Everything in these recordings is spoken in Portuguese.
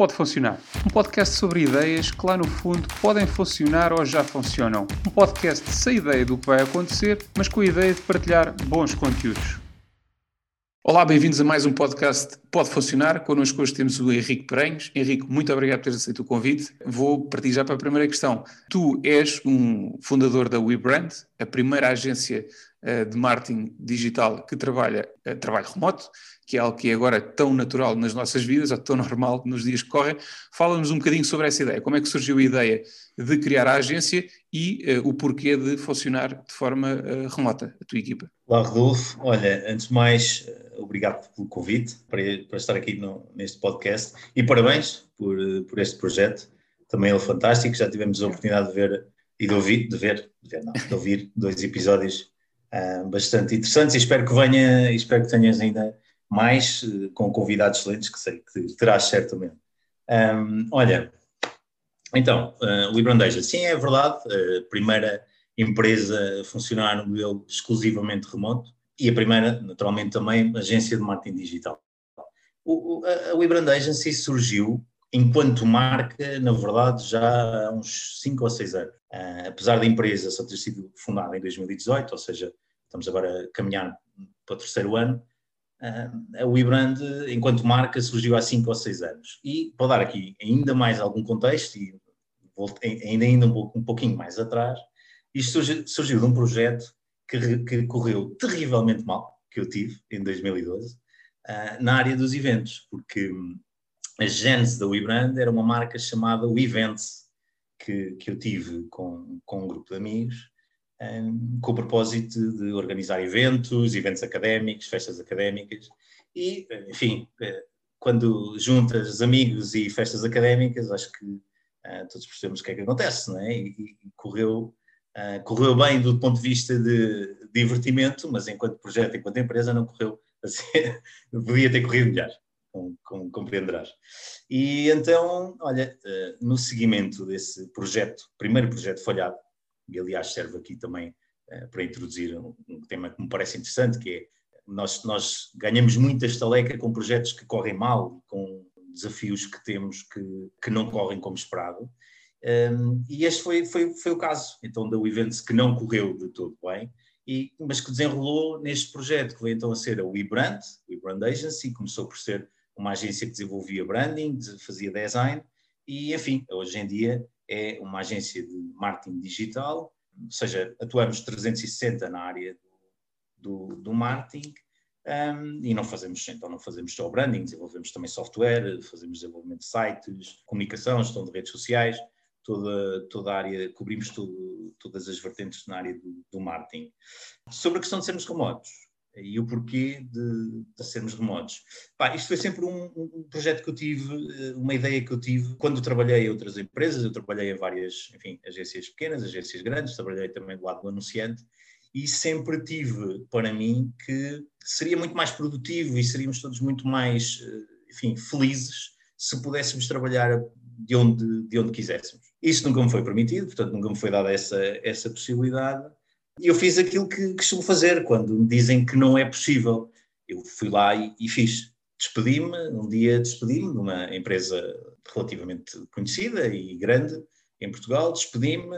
Pode Funcionar, um podcast sobre ideias que lá no fundo podem funcionar ou já funcionam. Um podcast sem ideia do que vai acontecer, mas com a ideia de partilhar bons conteúdos. Olá, bem-vindos a mais um podcast Pode Funcionar. Connosco hoje temos o Henrique Perenhos. Henrique, muito obrigado por teres aceito o convite. Vou partir já para a primeira questão. Tu és um fundador da WeBrand, a primeira agência uh, de marketing digital que trabalha uh, trabalho remoto que é algo que é agora tão natural nas nossas vidas, ou tão normal nos dias que correm. Fala-nos um bocadinho sobre essa ideia. Como é que surgiu a ideia de criar a agência e uh, o porquê de funcionar de forma uh, remota, a tua equipa? Olá, Rodolfo. Olha, antes de mais, eh, obrigado pelo convite para, para estar aqui no, neste podcast e parabéns por, por este projeto. Também ele é fantástico. Já tivemos a oportunidade de ver e de ouvir, de ver, de, ver, não, de ouvir dois episódios uh, bastante interessantes e espero que venha, espero que tenhas ainda mais uh, com convidados excelentes que sei que terás certamente. Um, olha, então, uh, Librandeja, sim, é verdade, a primeira empresa a funcionar no modelo exclusivamente remoto e a primeira, naturalmente, também agência de marketing digital. O, a Librand Agency surgiu enquanto marca, na verdade, já há uns 5 ou 6 anos. Uh, apesar da empresa só ter sido fundada em 2018, ou seja, estamos agora a caminhar para o terceiro ano, a WeBrand, enquanto marca, surgiu há 5 ou 6 anos. E, para dar aqui ainda mais algum contexto, e ainda, ainda um, um pouquinho mais atrás, isto surgiu, surgiu de um projeto que, que, correu terrivelmente mal, que eu tive em 2012, uh, na área dos eventos, porque a gênese da WeBrand era uma marca chamada WeEvents, que, que eu tive com, com um grupo de amigos, com o propósito de organizar eventos, eventos académicos, festas académicas e, enfim, eh, quando juntas amigos e festas académicas, acho que uh, todos percebemos o que é que acontece, não é? E, e correu, uh, correu bem do ponto de vista de divertimento, mas enquanto projeto, enquanto empresa, não correu assim, podia ter corrido melhor, como compreenderás. E então, olha, uh, no seguimento desse projeto, primeiro projeto falhado, e aliás serve aqui também uh, para introduzir um, tema que me parece interessante, que é nós, nós ganhamos muita estaleca com projetos que correm mal, com desafios que temos que, que não correm como esperado. Um, e este foi, foi, foi o caso, então, da Events que não correu de todo bem, e, mas que desenrolou neste projeto, que veio então a ser a WeBrand, WeBrand Agency, começou por ser uma agência que desenvolvia branding, fazia design, e enfim, hoje em dia é uma agência de marketing digital, ou seja, atuamos 360 na área do, do, do marketing um, e não fazemos, então não fazemos só branding, desenvolvemos também software, fazemos desenvolvimento de sites, comunicação, gestão de redes sociais, toda, toda a área, cobrimos tudo, todas as vertentes na área do, do marketing. Sobre a questão de sermos remotos, e o porquê de, de sermos remotos. Pá, isto foi sempre um, um, projeto que eu tive, eh, uma ideia que eu tive quando trabalhei em outras empresas, eu trabalhei em várias, enfim, agências pequenas, agências grandes, trabalhei também do lado do anunciante, e sempre tive para mim que seria muito mais produtivo e seríamos todos muito mais, eh, enfim, felizes se pudéssemos trabalhar de onde, de onde quiséssemos. Isso nunca me foi permitido, portanto nunca me foi dada essa, essa possibilidade, e eu fiz aquilo que costumo fazer quando me dizem que não é possível. Eu fui lá e, e fiz. Despedi-me, um dia despedi-me de uma empresa relativamente conhecida e grande em Portugal, despedi-me,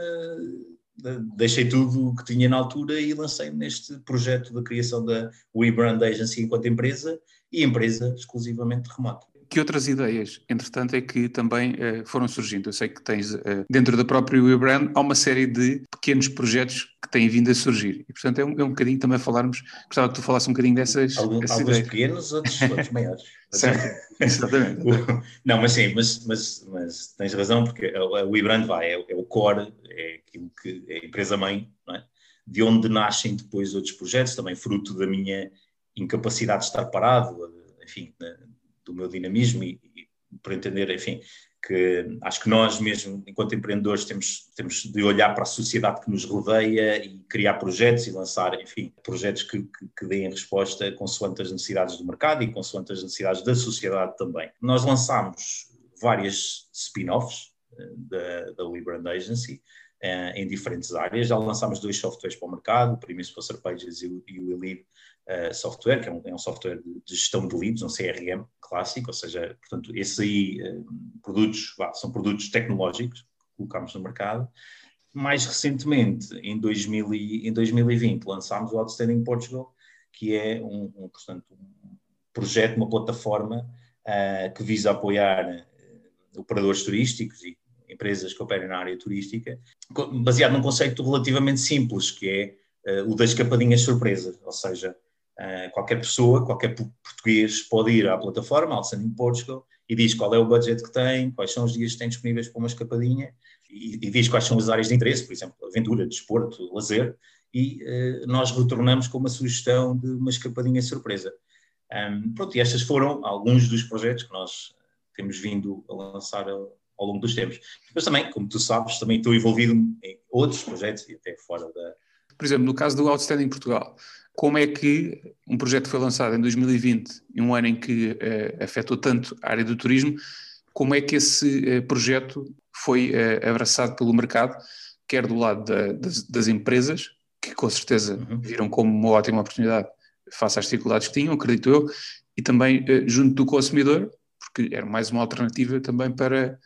deixei tudo o que tinha na altura e lancei-me neste projeto da criação da WeBrand Agency enquanto empresa e empresa exclusivamente remota que outras ideias, entretanto, é que também uh, foram surgindo? Eu sei que tens, uh, dentro da própria WeBrand, há uma série de pequenos projetos que têm vindo a surgir. E, portanto, é um, é um bocadinho também falarmos, gostava que tu falasses um bocadinho dessas, Algum, alguns ideias. pequenos, outros, outros maiores. certo, exatamente. Não, mas sim, mas, mas, mas tens razão, porque a, a WeBrand vai, é, é, o core, é aquilo que é a empresa-mãe, é? de onde nascem depois outros projetos, também fruto da minha incapacidade de estar parado, enfim, do meu dinamismo e, e por entender, enfim, que acho que nós mesmo, enquanto empreendedores, temos, temos de olhar para a sociedade que nos rodeia e criar projetos e lançar, enfim, projetos que, que, que deem resposta consoante as necessidades do mercado e consoante as necessidades da sociedade também. Nós lançámos várias spin-offs eh, da, da Librand Agency, uh, em diferentes áreas. Já lançámos dois softwares para o mercado, o Primeiro Sponsor Pages e o, e o Elite, uh, software, que é um, é um, software de gestão de leads, um CRM clássico, ou seja, portanto, esses aí uh, produtos são produtos tecnológicos que colocamos no mercado. Mais recentemente, em, 2000 e, em 2020, lançámos o Outstanding Portugal, que é um, um portanto, um projeto, uma plataforma uh, que visa apoiar operadores turísticos e empresas que operam na área turística, baseado num conceito relativamente simples, que é uh, o das escapadinhas surpresa, ou seja, uh, qualquer pessoa, qualquer português pode ir à plataforma, ao Sending Portugal, e diz qual é o budget que tem, quais são os dias que tem disponíveis para uma escapadinha, e, e diz quais são as áreas de interesse, por exemplo, aventura, desporto, lazer, e uh, nós retornamos com uma sugestão de uma escapadinha surpresa. Um, pronto, e estes foram alguns dos projetos que nós temos vindo a lançar ao longo dos tempos. Mas também, como tu sabes, também estou envolvido em outros projetos e até fora da. Por exemplo, no caso do Outstanding Portugal, como é que um projeto foi lançado em 2020, em um ano em que uh, afetou tanto a área do turismo, como é que esse uh, projeto foi uh, abraçado pelo mercado, quer do lado da, das, das, empresas, que com certeza uhum. viram como uma ótima oportunidade face às dificuldades que tinham, acredito eu, e também junto do consumidor, porque era mais uma alternativa também para,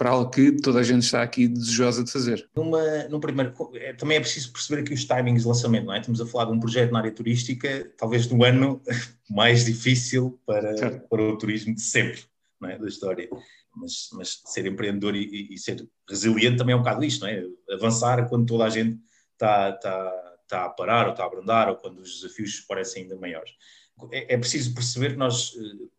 para algo que toda a gente está aqui desejosa de fazer. Numa, num primeiro, é, também é preciso perceber aqui os timings de lançamento, não é? Estamos a falar de um projeto na área turística, talvez do ano mais difícil para, para o turismo de sempre, não é? Da história. Mas, mas ser empreendedor e, e, ser resiliente também é um bocado isto, não é? Avançar quando toda a gente está, está, está a parar ou está a abrandar ou quando os desafios parecem ainda maiores. É, é preciso perceber que nós uh,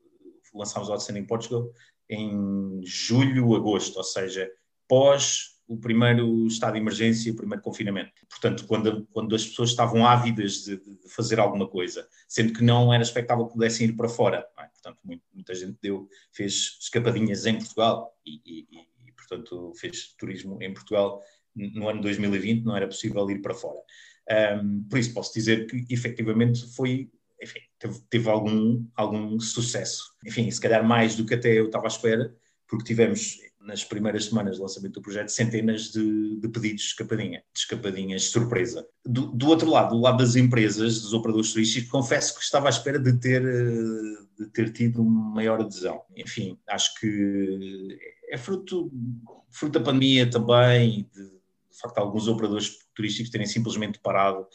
lançámos o em Portugal em julho, agosto, ou seja, pós o primeiro estado de emergência, o primeiro confinamento. Portanto, quando, quando as pessoas estavam ávidas de, de fazer alguma coisa, sendo que não era expectável que pudessem ir para fora. É? Portanto, muito, muita gente deu, fez escapadinhas em Portugal e, e, e, portanto, fez turismo em Portugal no ano 2020, não era possível ir para fora. Um, por isso, posso dizer que, efetivamente, foi enfim, teve, teve, algum, algum sucesso. Enfim, se calhar mais do que até eu estava à espera, porque tivemos nas primeiras semanas de lançamento do projeto centenas de, de pedidos de escapadinha, de escapadinhas surpresa. Do, do, outro lado, do lado das empresas, dos operadores turísticos, confesso que estava à espera de ter, de ter tido uma maior adesão. Enfim, acho que é fruto, fruto da pandemia também, de, de facto alguns operadores turísticos terem simplesmente parado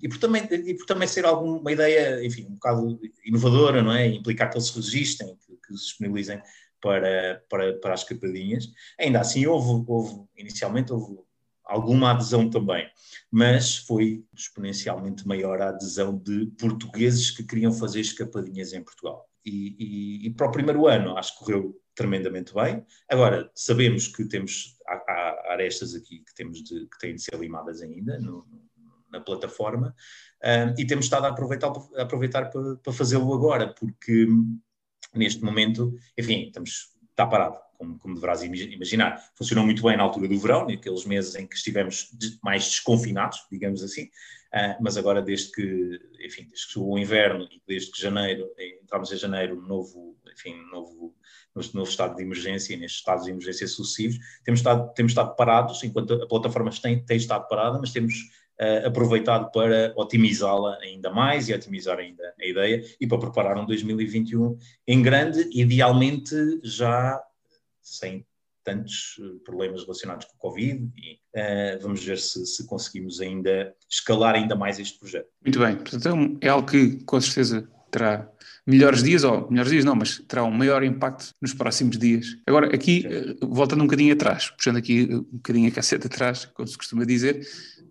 e, por também, e por também ser alguma ideia, enfim, um bocado inovadora, não é? Implicar que eles se registrem, que, que se disponibilizem para, para, para as capadinhas. Ainda assim, houve, houve, inicialmente, houve alguma adesão também, mas foi exponencialmente maior a adesão de portugueses que queriam fazer escapadinhas em Portugal. E, e, e, para o primeiro ano acho que correu tremendamente bem. Agora, sabemos que temos, há, há arestas aqui que, temos de, que têm de ser limadas ainda no, na plataforma um, e temos estado a aproveitar, a aproveitar para, para fazê-lo agora, porque neste momento, enfim, estamos, está parado, como, como deverás imaginar. Funcionou muito bem na altura do verão, naqueles meses em que estivemos mais desconfinados, digamos assim, uh, mas agora desde que, enfim, desde que chegou o inverno e desde que janeiro, entramos em janeiro, novo, enfim, novo novo, novo estado de emergência, nestes estados de emergência sucessivos, temos estado, temos estado parados, enquanto a plataforma tem, tem estado parada, mas temos aproveitado para otimizá-la ainda mais e otimizar ainda a ideia e para preparar um 2021 em grande, idealmente já sem tantos eh, problemas relacionados com o Covid e uh, vamos ver se, se, conseguimos ainda escalar ainda mais este projeto. Muito bem, portanto é algo que com certeza terá melhores dias, ou melhores dias não, mas terá um maior impacto nos próximos dias. Agora, aqui, uh, voltando um bocadinho atrás, puxando aqui um bocadinho a caceta atrás, como se costuma dizer,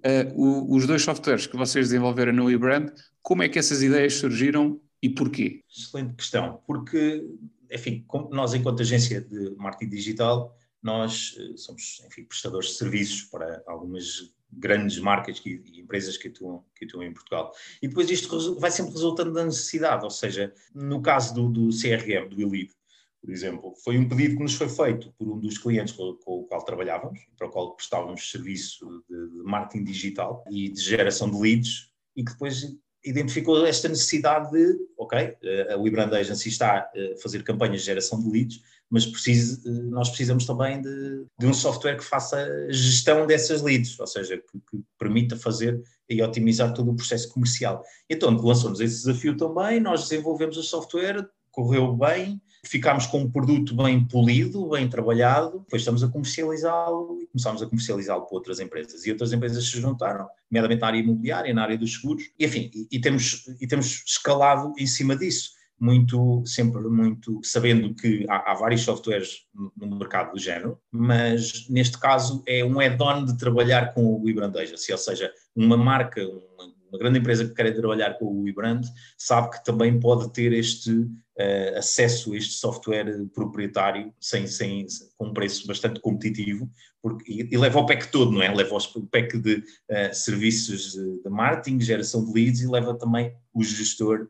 uh, os dois softwares que vocês desenvolveram no eBrand, como é que essas ideias surgiram e porquê? Excelente questão, porque, enfim, nós enquanto agência de marketing digital, nós somos, enfim, prestadores de serviços para algumas grandes marcas que, e empresas que atuam, que atuam em Portugal. E depois isto vai sempre resultando da necessidade, ou seja, no caso do, do CRM, do Elite, por exemplo, foi um pedido que nos foi feito por um dos clientes com, com o qual trabalhávamos, para o qual prestávamos serviço de, de, marketing digital e de geração de leads, e que depois identificou esta necessidade de, ok, a WeBrand Agency está a fazer campanhas de geração de leads, mas precise, nós precisamos também de, de, um software que faça gestão dessas leads, ou seja, que, que permita fazer e otimizar todo o processo comercial. Então, lançamos esse desafio também, nós desenvolvemos o software, correu bem, ficámos com um produto bem polido, bem trabalhado, depois estamos a comercializá-lo e começámos a comercializá-lo para outras empresas. E outras empresas se juntaram, nomeadamente na área imobiliária, na área dos seguros, e enfim, e, e temos, e temos escalado em cima disso muito, sempre muito, sabendo que há, há vários softwares no, mercado do género, mas neste caso é um add-on de trabalhar com o WeBrand Agency, ou seja, uma marca, uma, uma grande empresa que quer trabalhar com o WeBrand sabe que também pode ter este uh, acesso a este software proprietário sem, sem, com um preço bastante competitivo porque, e, e leva o pack todo, não é? Leva o pack de uh, serviços de, de marketing, geração de leads e leva também o gestor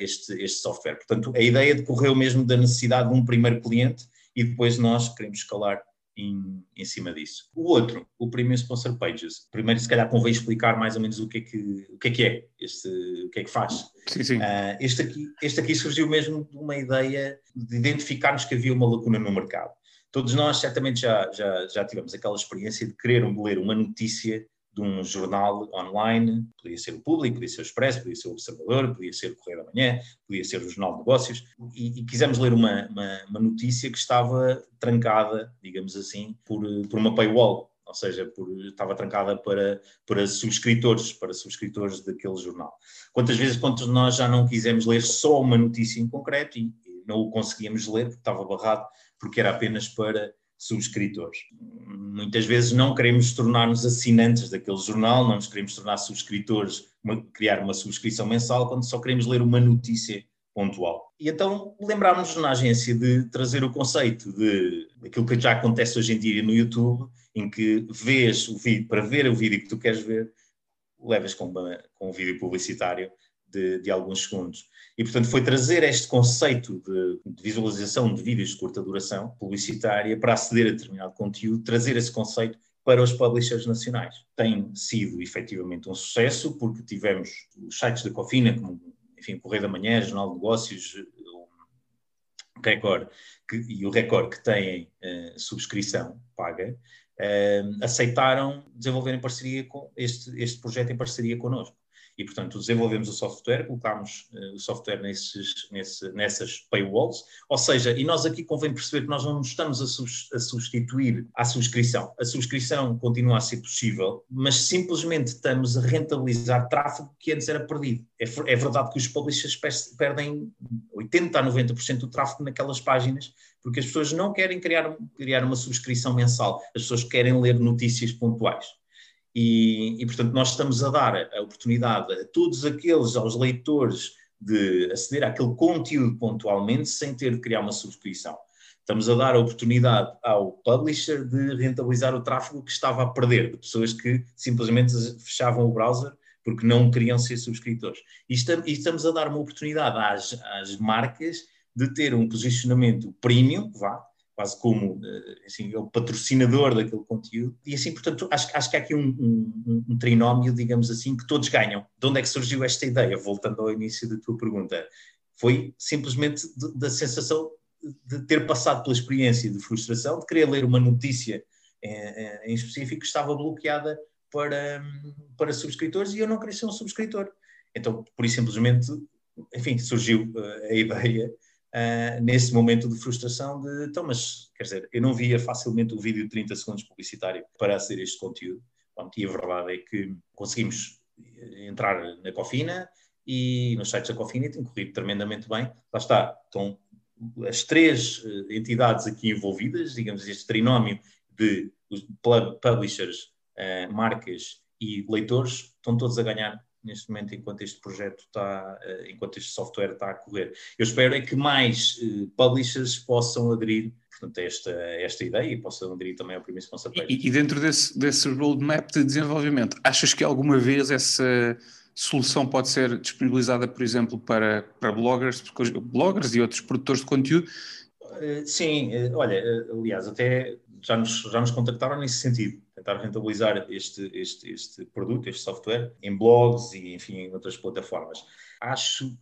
este, este software. Portanto, a ideia decorreu mesmo da necessidade de um primeiro cliente e depois nós queremos escalar em, em, cima disso. O outro, o Premium Sponsor Pages. Primeiro, se calhar, convém explicar mais ou menos o que é que, o que, é, que é, este, o que é que faz. Sim, sim. Uh, este, aqui, este aqui surgiu mesmo de uma ideia de identificarmos que havia uma lacuna no mercado. Todos nós, certamente, já, já, já tivemos aquela experiência de querer ler uma notícia de um jornal online, podia ser o Público, podia ser o Expresso, podia ser o Observador, podia ser o Correio da Manhã, podia ser o Jornal de Negócios, e, e quisemos ler uma, uma, uma, notícia que estava trancada, digamos assim, por, por uma paywall, ou seja, por, estava trancada para, para subscritores, para subscritores daquele jornal. Quantas vezes, quantos nós já não quisemos ler só uma notícia em concreto e, e não o conseguíamos ler porque estava barrado, porque era apenas para subscritores. Muitas vezes não queremos tornar-nos assinantes daquele jornal, não nos queremos tornar subscritores, criar uma subscrição mensal, quando só queremos ler uma notícia pontual. E então lembrámos na agência de trazer o conceito de aquilo que já acontece hoje em dia no YouTube, em que vês o vídeo, para ver o vídeo que tu queres ver, levas com, uma, com um vídeo publicitário de, de, alguns segundos. E, portanto, foi trazer este conceito de, de, visualização de vídeos de curta duração publicitária para aceder a determinado conteúdo, trazer esse conceito para os publishers nacionais. Tem sido efetivamente um sucesso, porque tivemos os sites da Cofina, como enfim, Correio da Manhã, Jornal de Negócios, o Record, que, e o Record que têm uh, subscrição paga, uh, aceitaram desenvolver em parceria com este, este projeto em parceria connosco e, portanto, desenvolvemos o software, colocámos uh, o software nesses, nesse, nessas paywalls, ou seja, e nós aqui convém perceber que nós não estamos a, substituir a subscrição. A subscrição continua a ser possível, mas simplesmente estamos a rentabilizar tráfego que antes era perdido. É, é verdade que os publishers perdem 80% a 90% do tráfego naquelas páginas, porque as pessoas não querem criar, criar uma subscrição mensal, as pessoas querem ler notícias pontuais. E, e, portanto, nós estamos a dar a oportunidade a todos aqueles, aos leitores, de aceder àquele conteúdo pontualmente sem ter de criar uma subscrição. Estamos a dar a oportunidade ao publisher de rentabilizar o tráfego que estava a perder, de pessoas que simplesmente fechavam o browser porque não queriam ser subscritores. E estamos a dar uma oportunidade às, às marcas de ter um posicionamento premium, vá, quase como eh, assim, é o patrocinador daquele conteúdo. E assim, portanto, acho, acho que há aqui um, um, um, trinómio, digamos assim, que todos ganham. De onde é que surgiu esta ideia? Voltando ao início da tua pergunta. Foi simplesmente de, da sensação de ter passado pela experiência de frustração, de querer ler uma notícia em, em específico que estava bloqueada para, para subscritores e eu não queria ser um subscritor. Então, por isso simplesmente, enfim, surgiu uh, a ideia uh, nesse momento de frustração de, então, mas, quer dizer, eu não via facilmente o vídeo de 30 segundos publicitário para aceder a este conteúdo. Bom, e a verdade é que conseguimos entrar na Cofina e nos sites da Cofina tem corrido tremendamente bem. Lá está, estão as três uh, entidades aqui envolvidas, digamos, este trinómio de publishers, marcas e leitores, estão todos a ganhar neste momento enquanto este projeto está, uh, enquanto este software está a correr. Eu espero é que mais uh, publishers possam aderir portanto, a esta, a esta ideia e possam aderir também ao primeiro sponsor page. E, e dentro desse, desse roadmap de desenvolvimento, achas que alguma vez essa solução pode ser disponibilizada, por exemplo, para, para bloggers, bloggers e outros produtores de conteúdo? Uh, sim, olha, aliás, até já nos, já nos contactaram nesse sentido tentar rentabilizar este, este, este produto, este software, em blogs e, enfim, em outras plataformas. Acho,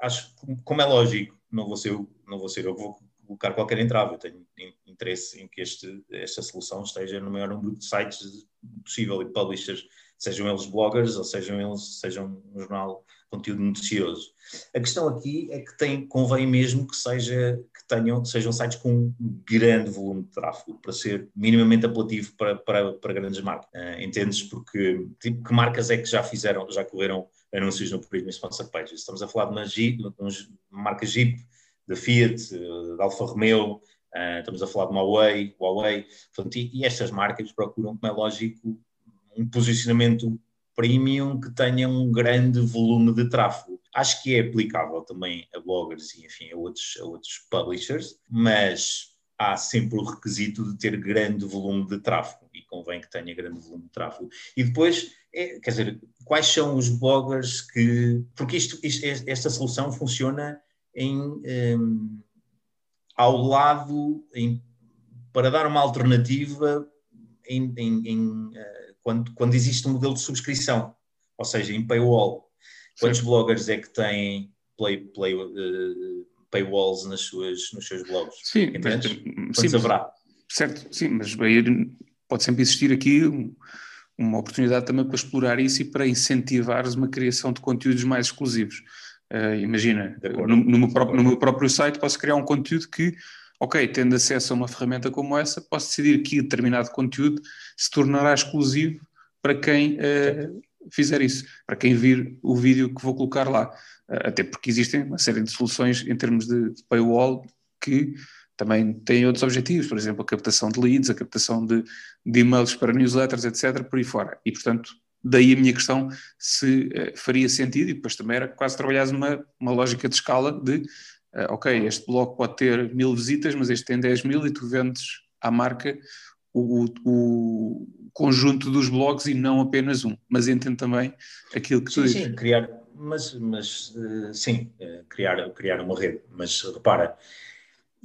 acho como é lógico, não vou ser, não vou ser eu que vou colocar qualquer entrave. Eu tenho interesse em que este, esta solução esteja no maior número de sites possível e publishers, sejam eles bloggers ou sejam eles sejam um jornal conteúdo noticioso. A questão aqui é que tem, convém mesmo que, seja, que tenham, sejam sites com um grande volume de tráfego para ser minimamente apelativo para, para, para grandes marcas. Uh, entendes? Porque tipo, que marcas é que já fizeram, já correram anúncios no Prisma Sponsor Pages? Estamos a falar de uma, Jeep, de uma marca Jeep, da Fiat, da Alfa Romeo, uh, estamos a falar de Huawei, Huawei portanto, e, e estas marcas procuram, como é lógico, um posicionamento premium que tenha um grande volume de tráfego. Acho que é aplicável também a bloggers e, enfim, a outros, a outros publishers, mas há sempre o requisito de ter grande volume de tráfego e convém que tenha grande volume de tráfego. E depois, é, quer dizer, quais são os bloggers que. Porque isto, isto esta solução funciona em, um, ao lado, em, para dar uma alternativa em, em, em uh, quando, quando existe um modelo de subscrição, ou seja, em paywall. Quantos Sim. bloggers é que têm play, play, uh, paywalls nas suas, nos seus blogs? Sim, mas, sim, haverá? Certo, sim, mas pode sempre existir aqui uma oportunidade também para explorar isso e para incentivares uma criação de conteúdos mais exclusivos. Uh, imagina, no, no, meu próprio, no meu próprio site posso criar um conteúdo que ok, tendo acesso a uma ferramenta como essa, posso decidir que determinado conteúdo se tornará exclusivo para quem uh, fizer isso, para quem vir o vídeo que vou colocar lá. Uh, até porque existem uma série de soluções em termos de, paywall que também têm outros objetivos, por exemplo, a captação de leads, a captação de, de e-mails para newsletters, etc., por aí fora. E, portanto, daí a minha questão se uh, faria sentido, e depois também era quase trabalhar uma, uma lógica de escala de ok, este blog pode ter mil visitas, mas este tem 10 mil e tu vendes à marca o, o, conjunto dos blogs e não apenas um, mas entendo também aquilo que sim, tu dizes. Sim, criar, mas, mas uh, sim, uh, criar, criar uma rede, mas repara,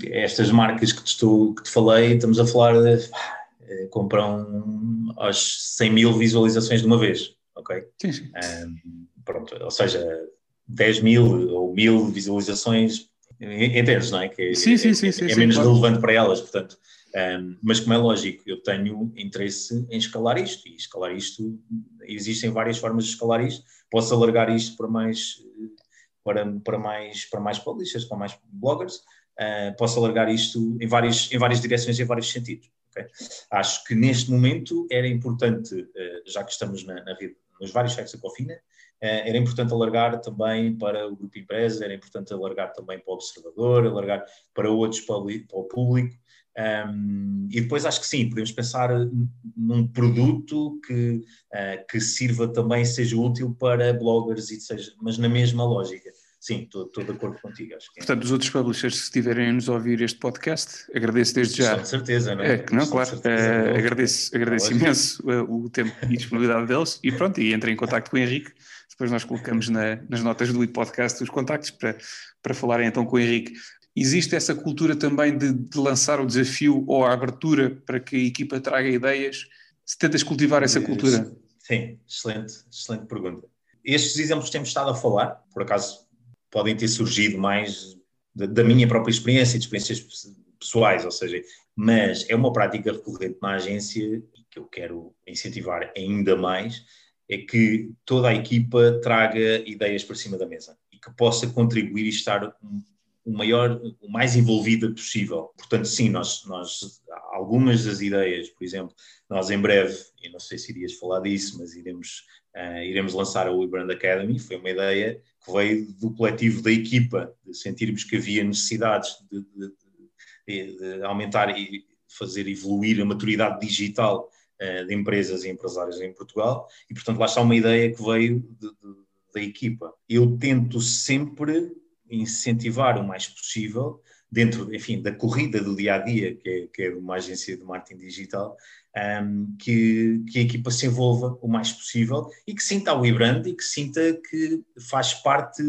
estas marcas que te, estou, que te falei, estamos a falar de compram às 100 mil visualizações de uma vez, ok? Sim, sim. Um, pronto, ou seja, 10 mil ou mil visualizações Entendes, não é? Que sim, sim, sim, é, sim, é menos claro. relevante para elas, portanto. Um, mas como é lógico, eu tenho interesse em escalar isto, e escalar isto, existem várias formas de escalar isto, posso alargar isto para mais, para, para mais, para mais publishers, para mais bloggers, uh, posso alargar isto em várias, em várias direções, em vários sentidos. Okay? Acho que neste momento era importante, uh, já que estamos na, na rede, nos vários sites da Cofina, era importante alargar também para o grupo empresa, era importante alargar também para o observador, alargar para outros, para o público. Um, e depois acho que sim, podemos pensar num produto que, uh, que sirva também, seja útil para bloggers, e seja, mas na mesma lógica. Sim, estou, de acordo contigo. Acho que é. Portanto, os outros publishers, se estiverem a nos ouvir este podcast, agedeço desde já. Com certeza, não é? é não, claro. Uh, agradeço agradeço imenso uh, o tempo e disponibilidade deles e pronto, e entrem em contato com o Henrique depois nós colocamos na, nas notas do podcast os contactos para, para falarem então com o Henrique. Existe essa cultura também de, de lançar o desafio ou a abertura para que a equipa traga ideias? Se tentas cultivar essa cultura? Sim, excelente, excelente pergunta. Estes exemplos que temos estado a falar, por acaso, podem ter surgido mais da, da minha própria experiência e de experiências pessoais, ou seja, mas é uma prática recorrente na agência que eu quero incentivar ainda mais, é que toda a equipa traga ideias para cima da mesa e que possa contribuir e estar o maior, o mais envolvida possível. Portanto, sim, nós, nós algumas das ideias, por exemplo, nós em breve, e não sei se irias falar disso, mas iremos, uh, iremos lançar a WeBrand Academy, foi uma ideia que veio do coletivo da equipa, de sentirmos que havia necessidades de, de, de, de aumentar e fazer evoluir a maturidade digital de empresas e empresários em Portugal, e portanto lá está uma ideia que veio de, de, da equipa. Eu tento sempre incentivar o mais possível, dentro, enfim, da corrida do dia a dia, que é, que é uma agência de marketing digital, um, ehm, que, que, a equipa se envolva o mais possível e que sinta o e-brand e que sinta que faz parte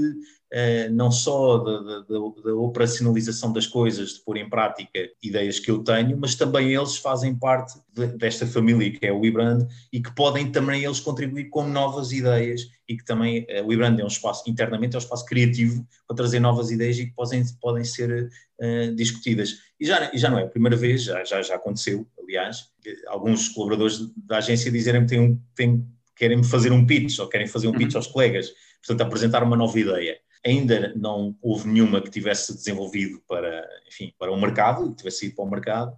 não só da, da, da, operacionalização das coisas, de pôr em prática ideias que eu tenho, mas também eles fazem parte de, desta família que é o WeBrand e que podem também eles contribuir com novas ideias e que também uh, o WeBrand é um espaço, internamente é um espaço criativo para trazer novas ideias e que podem, podem ser uh, discutidas. E já, já não é a primeira vez, já, já, já aconteceu, aliás, alguns colaboradores da agência dizerem que têm, têm, querem fazer um pitch ou querem fazer um pitch uhum. aos colegas, portanto apresentar uma nova ideia. Ainda não houve nenhuma que tivesse desenvolvido para, enfim, para o mercado, que tivesse ido para o mercado,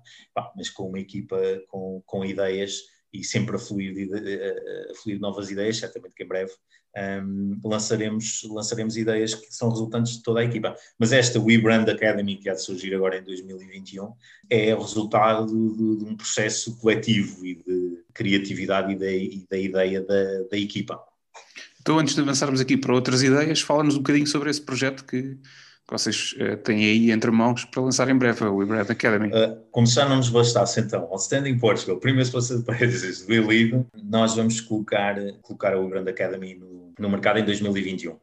mas com uma equipa com, com ideias e sempre a fluir, a fluir novas ideias, certamente que em breve um, lançaremos, lançaremos ideias que são resultantes de toda a equipa. Mas esta We Brand Academy, que há de surgir agora em 2021, é o resultado de, de um processo coletivo e de criatividade e da, e da ideia da, da equipa. Então, antes de avançarmos aqui para outras ideias, fala-nos um bocadinho sobre esse projeto que, que vocês uh, têm aí entre mãos para lançar em breve, a WeBread Academy. Uh, como já não nos bastasse, então, Outstanding Portugal, Primeiros Países do Elite, nós vamos colocar, colocar a WeBread Academy no, no mercado em 2021.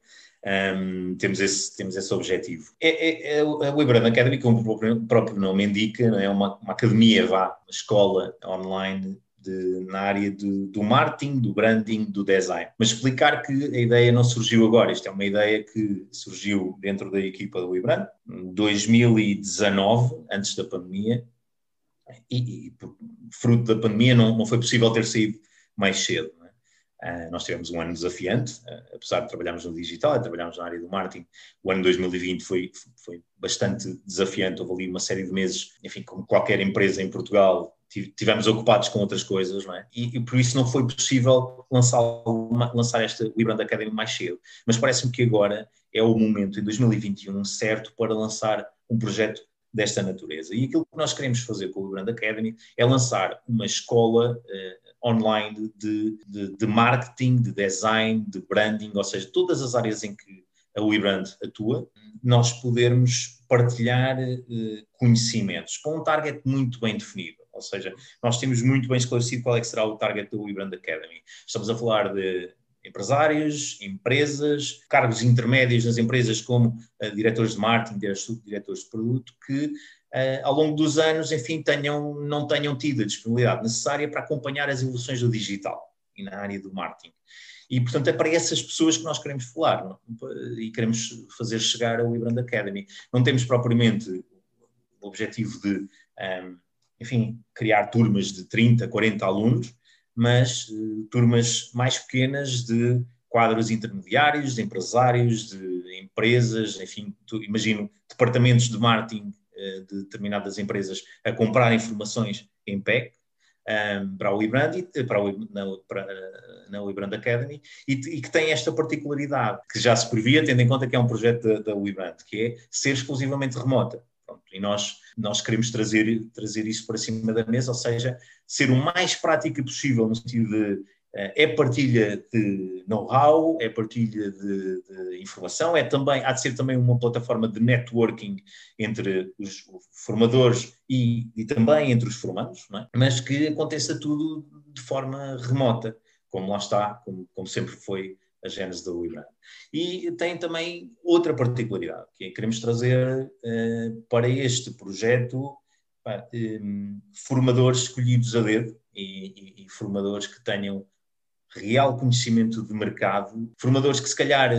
Um, temos, esse, temos esse objetivo. É, é, é a WeBrand Academy, como o próprio nome indica, é uma, uma academia, vá, uma escola online de, na área de, do marketing, do branding, do design. Mas explicar que a ideia não surgiu agora, isto é uma ideia que surgiu dentro da equipa do WeBrand, 2019, antes da pandemia, e, e fruto da pandemia não, não foi possível ter saído mais cedo. Uh, nós tivemos um ano desafiante, uh, apesar de trabalharmos no digital e trabalharmos na área do marketing. O ano 2020 foi, foi bastante desafiante, houve ali uma série de meses, enfim, como qualquer empresa em Portugal, tivemos ocupados com outras coisas, não é? E, e por isso não foi possível lançar, uma, lançar esta WeBrand Academy mais cedo. Mas parece-me que agora é o momento, em 2021, certo para lançar um projeto desta natureza. E aquilo que nós queremos fazer com o WeBrand Academy é lançar uma escola uh, online de, de, de, marketing, de design, de branding, ou seja, todas as áreas em que a WeBrand atua, nós podermos partilhar uh, conhecimentos com um target muito bem definido. Ou seja, nós temos muito bem esclarecido qual é que será o target da WeBrand Academy. Estamos a falar de empresários, empresas, cargos intermédios nas empresas como uh, diretores de marketing, diretores de produto, que uh, ao longo dos anos, enfim, tenham, não tenham tido a disponibilidade necessária para acompanhar as evoluções do digital e na área do marketing. E, portanto, é para essas pessoas que nós queremos falar não? e queremos fazer chegar ao WeBrand Academy. Não temos propriamente o objetivo de um, ehm, enfim, criar turmas de 30, 40 alunos, mas uh, turmas mais pequenas de quadros intermediários, de empresários, de empresas, enfim, tu, imagino departamentos de marketing uh, de determinadas empresas a comprar informações em PEC, um, ehm, para o WeBrand, para, o, na, para, na WeBrand Academy, e, e, que tem esta particularidade, que já se previa, tendo em conta que é um projeto da, da que é ser exclusivamente remota. Pronto, e nós, nós queremos trazer, trazer isso para cima da mesa, ou seja, ser o mais prática possível no sentido de eh, é partilha de know-how, é partilha de, de, informação, é também, há de ser também uma plataforma de networking entre os formadores e, e também entre os formandos, é? mas que aconteça tudo de forma remota, como lá está, como, como sempre foi a gênese da WeBrand. E tem também outra particularidade, que é queremos trazer uh, para este projeto um, formadores escolhidos a dedo e, e, e, formadores que tenham real conhecimento de mercado, formadores que se calhar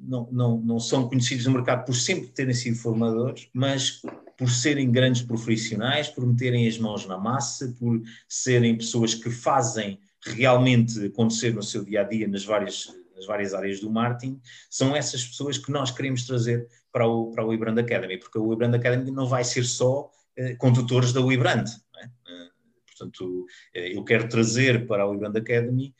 não, não, não são conhecidos no mercado por sempre terem sido formadores, mas por serem grandes profissionais, por meterem as mãos na massa, por serem pessoas que fazem realmente acontecer no seu dia a dia nas várias nas várias áreas do marketing, são essas pessoas que nós queremos trazer para o, para o WeBrand Academy, porque o WeBrand Academy não vai ser só eh, condutores da WeBrand. É? Eh, portanto, eh, eu quero trazer para a WeBrand Academy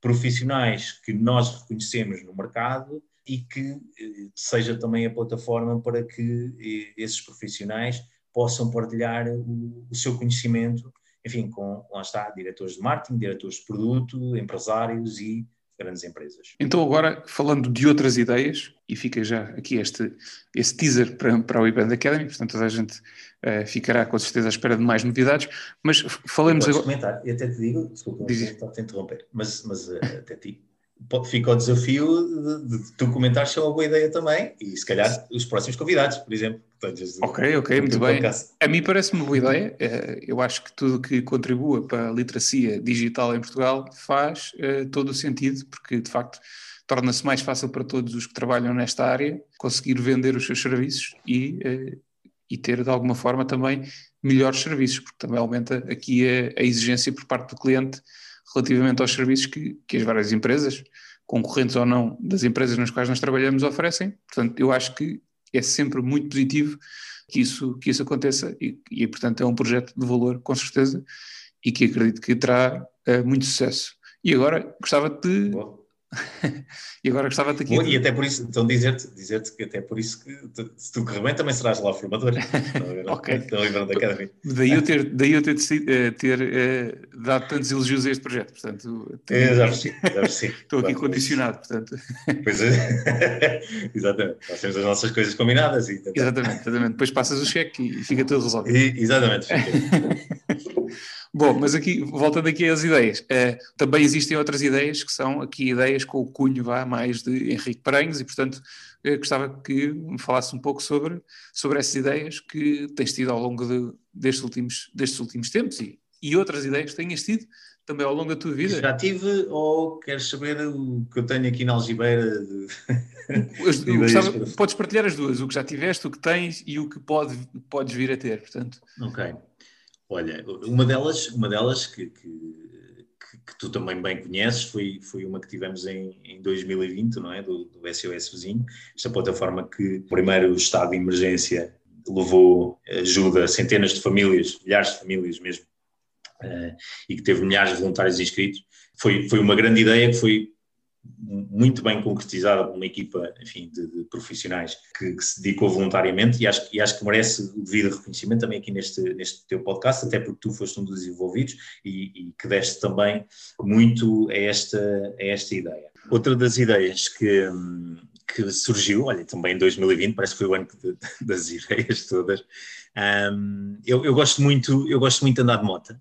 profissionais que nós reconhecemos no mercado e que eh, seja também a plataforma para que esses profissionais possam partilhar o, o seu conhecimento, enfim, com, lá está, diretores de marketing, diretores de produto, empresários e grandes empresas. Então agora, falando de outras ideias, e fica já aqui este, este teaser para, para o Iband Academy, portanto toda a gente uh, ficará com certeza à espera de mais novidades, mas falemos agora... comentar, e até te digo, desculpa, estou a te interromper, mas, mas uh, até ti, fica o desafio de, de tu comentares se é uma boa ideia também e se calhar os próximos convidados, por exemplo. ok, ok, muito bem. Podcast. A mim parece-me uma boa ideia. Eh, eu acho que tudo que contribua para a literacia digital em Portugal faz uh, todo o sentido, porque de facto torna-se mais fácil para todos os que trabalham nesta área conseguir vender os seus serviços e, uh, e ter de alguma forma também melhores serviços, porque também aumenta aqui a, a exigência por parte do cliente relativamente aos serviços que, que as várias empresas, concorrentes ou não das empresas nas quais nós trabalhamos, oferecem. Portanto, eu acho que é sempre muito positivo que isso, que isso aconteça e, e portanto, é um projeto de valor, com certeza, e que acredito que terá uh, muito sucesso. E agora gostava de e agora gostava de aqui. Bom, de... E até por isso, então dizer-te dizer que até por isso que se tu correr bem também serás lá formador. ok. da academia. Daí eu ter, daí eu ter, ter, ter uh, dado tantos elogios a este projeto, portanto. Tenho... É, já percebi, já percebi. Estou aqui condicionado, portanto. Pois é, exatamente. Nós temos as nossas coisas combinadas. E... Exatamente, exatamente. Depois passas o cheque e fica tudo resolvido. E, exatamente. Bom, mas aqui, voltando aqui às ideias, uh, também existem outras ideias que são aqui ideias com o cunho vá mais de Henrique Paranhos e, portanto, uh, gostava que me falasse um pouco sobre, sobre essas ideias que tens tido ao longo de, destes, últimos, destes últimos tempos e, e outras ideias que tenhas tido também ao longo da tua vida. Já tive ou queres saber o que eu tenho aqui na algibeira? De... As, gostava, podes partilhar as duas, o que já tiveste, o que tens e o que pode, podes vir a ter, portanto. Ok. Olha, uma delas, uma delas que, que, que, tu também bem conheces foi, foi uma que tivemos em, em 2020, não é? Do, do SOS Vizinho, esta plataforma que primeiro o estado de emergência levou ajuda a centenas de famílias, milhares de famílias mesmo, uh, e que teve milhares de voluntários inscritos. Foi, foi uma grande ideia que foi muito bem concretizada por uma equipa, enfim, de, de profissionais que, que, se dedicou voluntariamente e acho, e acho que merece o devido reconhecimento também aqui neste, neste teu podcast, até porque tu foste um dos envolvidos e, e que deste também muito a esta, a esta ideia. Outra das ideias que, que surgiu, olha, também em 2020, parece que foi o ano de, das ideias todas, um, eu, eu, gosto muito, eu gosto muito de andar de moto,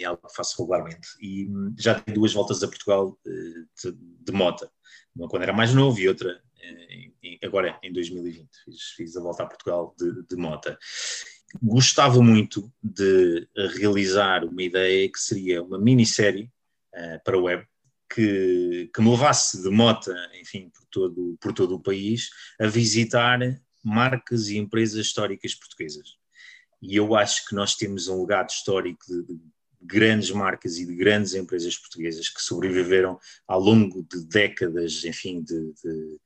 é algo que faço regularmente. E hum, já dei duas voltas a Portugal eh, de, de moto, uma quando era mais novo e outra eh, agora em 2020. Fiz, fiz a volta a Portugal de, de moto. Gostava muito de realizar uma ideia que seria uma minissérie para a web que, que me levasse de moto, enfim, por todo, por todo o país, a visitar marcas e empresas históricas portuguesas. E eu acho que nós temos um legado histórico de, de grandes marcas e de grandes empresas portuguesas que sobreviveram ao longo de décadas, enfim, de, de,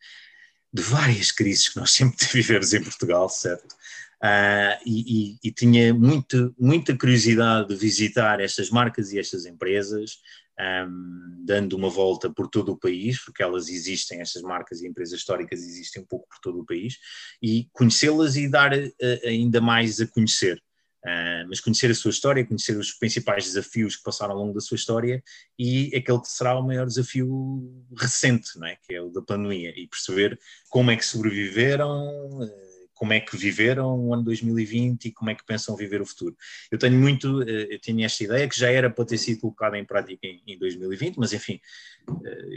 de várias crises que nós sempre vivemos em Portugal, certo? Uh, e, e, e, tinha muito, muita curiosidade de visitar estas marcas e estas empresas, um, dando uma volta por todo o país, porque elas existem, estas marcas e empresas históricas existem um pouco por todo o país, e conhecê-las e dar uh, ainda mais a conhecer. Uh, mas conhecer a sua história, conhecer os principais desafios que passaram ao longo da sua história e aquele que será o maior desafio recente, não é? que é o da pandemia, e perceber como é que sobreviveram, uh, como é que viveram o ano 2020 e como é que pensam viver o futuro. Eu tenho muito, uh, eu tinha esta ideia que já era para ter sido colocada em prática em 2020, mas enfim,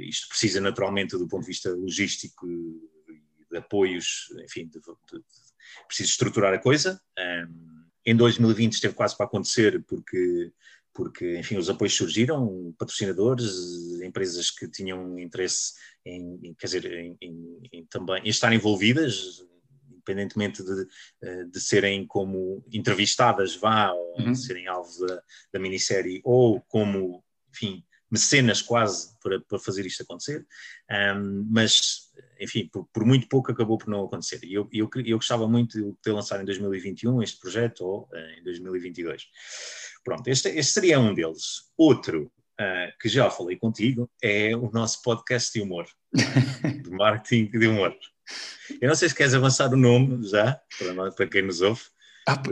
isto precisa naturalmente do ponto de vista logístico de apoios, enfim, de, de, de, preciso estruturar a coisa. Um, em 2020 esteve quase para acontecer porque, porque enfim, os apoios surgiram, patrocinadores, empresas que tinham interesse em, quer dizer, em, em, em também em estar envolvidas, independentemente de, eh, de serem como entrevistadas, vá, ou uhum. de serem alvo da, da minissérie, ou como, enfim, mecenas quase para, para fazer isto acontecer, um, mas, enfim, por, por, muito pouco acabou por não acontecer. E eu, eu, eu gostava muito de ter lançado em 2021 este projeto ou uh, em 2022. Pronto, este, este seria um deles. Outro, uh, que já falei contigo, é o nosso podcast de humor, de marketing de humor. Eu não sei se queres avançar o nome já, para, para quem nos ouve. Ah, pá,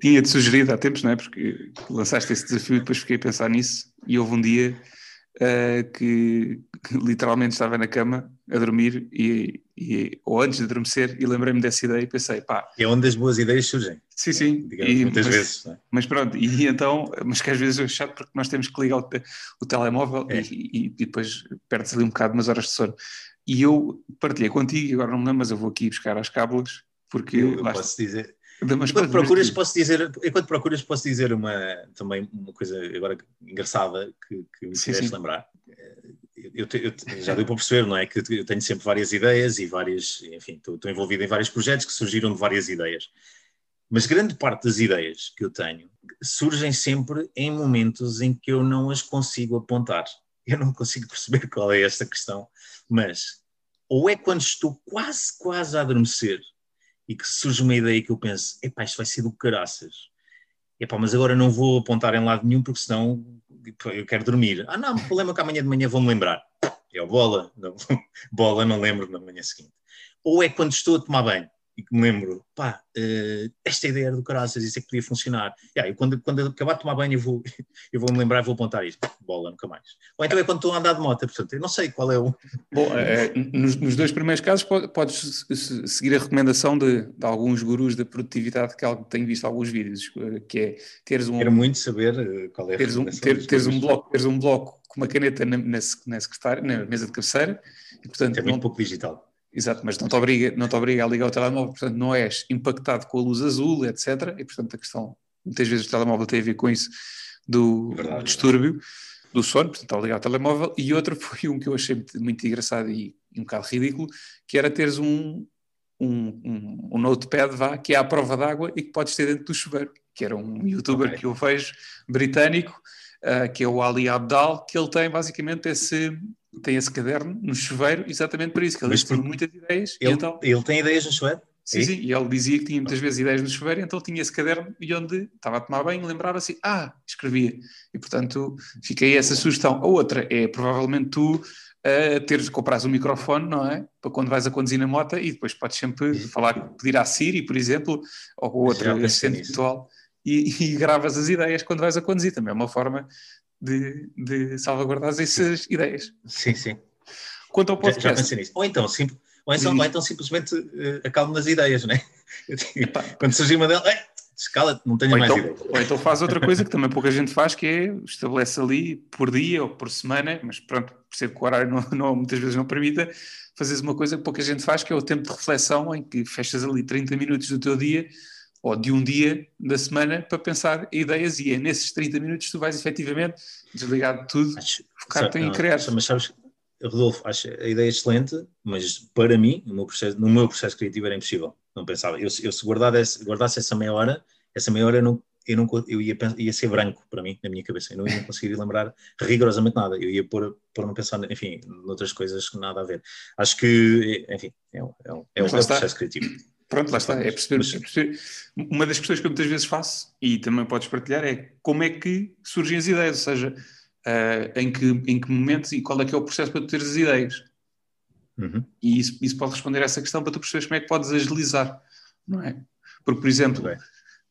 tinha-te sugerido há tempos, não é? Porque lançaste esse desafio e depois fiquei a pensar nisso e houve um dia uh, que, que, literalmente estava na cama a dormir e, e ou antes de adormecer e lembrei-me dessa ideia e pensei, pá... É onde as boas ideias surgem. Sim, sim. Digamos, e, muitas mas, vezes. É? Mas pronto, e então, mas que às vezes é chato porque nós temos que ligar o, o telemóvel é. e, e, e, depois perde-se ali um bocado umas horas de sono. E eu partilhei contigo, agora não me lembro, mas eu vou aqui buscar as cábulas, porque. Eu, eu posso dizer. Enquanto procuras, posso dizer, enquanto procuras, posso dizer uma, também uma coisa agora engraçada que, que me fizeste lembrar. Eu, te, eu, já deu para perceber, não é? Que eu tenho sempre várias ideias e várias, enfim, estou, estou envolvido em vários projetos que surgiram de várias ideias. Mas grande parte das ideias que eu tenho surgem sempre em momentos em que eu não as consigo apontar. Eu não consigo perceber qual é esta questão, mas ou é quando estou quase, quase a adormecer e que surge uma ideia que eu penso, epá, isto vai ser do caraças. Epá, mas agora não vou apontar em lado nenhum porque senão eu quero dormir. Ah não, problema é que amanhã de manhã vou-me lembrar. É o bola, não, bola não lembro na manhã seguinte. Ou é quando estou a tomar banho e que me lembro, pá, uh, esta ideia era do caraças, isso é que podia funcionar. Yeah, quando, quando acabar de tomar banho, eu vou, eu vou me lembrar e vou apontar isto. Bola, nunca mais. Ou então é quando estou a andar de moto, portanto, eu não sei qual é o. Bom, é, nos, nos, dois primeiros casos, podes seguir a recomendação de, de, alguns gurus da produtividade que tenho visto alguns vídeos, eh, que é teres um. Quero muito saber qual é a teres um, ter, teres um bloco, teres um bloco com uma caneta na, na, na secretária, na mesa de cabeceira. E, portanto, é muito não, pouco digital Exato, mas não te, obriga, não te obriga a ligar o telemóvel, portanto não és impactado com a luz azul, etc. E portanto a questão, muitas vezes o telemóvel tem a ver com isso, do, verdade, distúrbio do sono, portanto ao ligar o telemóvel. E outro foi um que eu achei muito, engraçado e, e, um bocado ridículo, que era teres um, um, um, um notepad vá, que é à prova d'água e que podes ter dentro do chuveiro, que era um youtuber okay. que eu vejo, britânico, uh, que é o Ali Abdal, que ele tem basicamente esse tem esse caderno no chuveiro exatamente por isso, que ele Mas tinha muitas ideias. Ele, então, ele tem ideias no chuveiro? Sim, sim, e ele dizia que tinha muitas vezes ideias no chuveiro, então tinha esse caderno e onde estava a tomar banho lembrava-se, ah, escrevia. E portanto fiquei essa sugestão. A outra é provavelmente tu uh, teres, comprar um microfone, não é? Para quando vais a conduzir na moto e depois podes sempre falar, pedir à Siri, por exemplo, ou outra assistente virtual e, e gravas as ideias quando vais a conduzir. Também é uma forma de, de salvaguardar essas ideias. Sim, sim. Quanto ao podcast. Já, já pensei nisso. Ou então, sim, ou então, ou então simplesmente uh, acalmo nas ideias, não é? Quando surgir uma delas, escala não tenho ou mais então, ideias. Ou então faz outra coisa que também pouca gente faz, que é estabelece ali por dia ou por semana, mas pronto, percebo que o horário não, não, muitas vezes não permita, fazes uma coisa que pouca gente faz, que é o tempo de reflexão, em que fechas ali 30 minutos do teu dia ou de um dia da semana para pensar ideias e é nesses 30 minutos que tu vais efetivamente desligar de tudo, focar-te em criar. Mas sabes, Rodolfo, acho a ideia excelente, mas para mim, no meu processo, no meu processo criativo era impossível. Não pensava. Eu, eu se guardasse, guardasse essa meia hora, essa meia hora eu não, eu, não, eu ia, ia ser branco para mim, na minha cabeça. Eu não ia conseguir lembrar rigorosamente nada. Eu ia pôr, pôr não pensar, enfim, noutras coisas que nada a ver. Acho que, enfim, é, um, é um, é um processo criativo. Pronto, lá está. É perceber, é perceber, Uma das questões que eu muitas vezes faço, e também podes partilhar, é como é que surgem as ideias, ou seja, uh, em, que, em que momentos e qual é que é o processo para tu teres as ideias. Uhum. E isso, isso pode responder a essa questão para tu perceberes como é que podes agilizar, não é? Porque, por exemplo,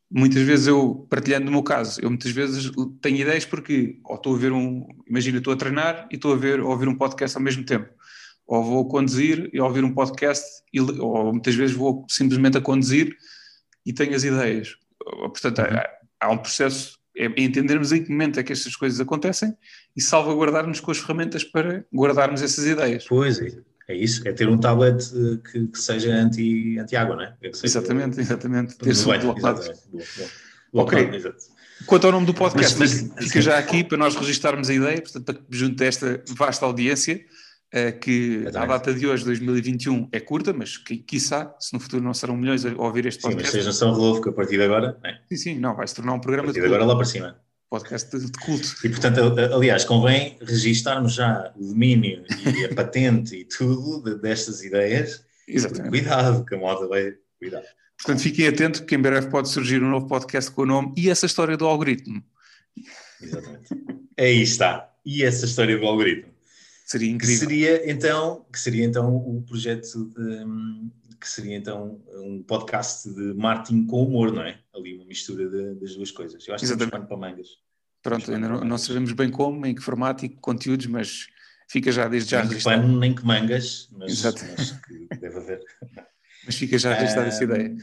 muitas vezes eu, partilhando no meu caso, eu muitas vezes tenho ideias porque ou estou a ver um, imagina, estou a treinar e estou a ver, a ouvir um podcast ao mesmo tempo ou vou conduzir e ouvir um podcast, e, ou muitas vezes vou simplesmente a conduzir e tenho as ideias. Portanto, uhum. há, há, um processo, é entendermos em que momento é que estas coisas acontecem e salvaguardarmos com as ferramentas para guardarmos essas ideias. Pois é, é isso, é ter um tablet eh, que, que seja anti-água, anti não é? é exatamente, exatamente. Ter-se um bloqueado. Ok. Quanto ao nome do podcast, mas, mas, fica já aqui para nós registarmos a ideia, portanto, junto desta vasta audiência, que a data de hoje, 2021, é curta, mas que, quiçá, se no futuro não serão milhões a ouvir este podcast. Sim, mas seja São Rodolfo que a partir de agora. É? Sim, sim, não, vai se tornar um programa a partir de, de agora lá para cima. Podcast de, de, culto. E portanto, aliás, convém registarmos já o domínio e a patente e tudo de, destas ideias. Exatamente. Cuidado, que a moda vai. Cuidado. Portanto, fiquem atentos que em breve pode surgir um novo podcast com o nome e essa história do algoritmo. Exatamente. Aí está. E essa história do algoritmo. Seria incrível. Que seria então, que seria então o projeto de, que seria então um podcast de marketing com humor, não é? Ali uma mistura de, das duas coisas. Eu acho Exatamente. que temos para mangas. Pronto, ainda não, não, sabemos bem como, em que formato e que conteúdos, mas fica já desde já nem que pano, nem que mangas, mas, mas que deve haver. Mas fica já registrada essa ideia.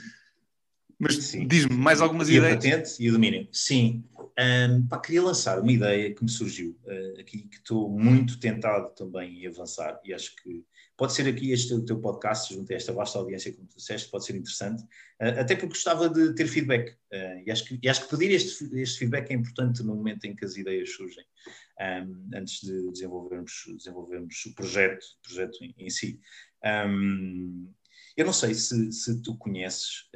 Mas diz-me mais algumas e ideias. a patente e o domínio. Sim. Um, pá, queria lançar uma ideia que me surgiu uh, aqui, que estou muito tentado também em avançar, e acho que pode ser aqui este o teu podcast, junto a esta vasta audiência, como tu disseste, pode ser interessante, uh, até porque gostava de ter feedback, uh, e, acho que, e acho que pedir este, este feedback é importante no momento em que as ideias surgem, um, antes de desenvolvermos, desenvolvermos o projeto, o projeto em, em si. Um, eu não sei se, se tu conheces,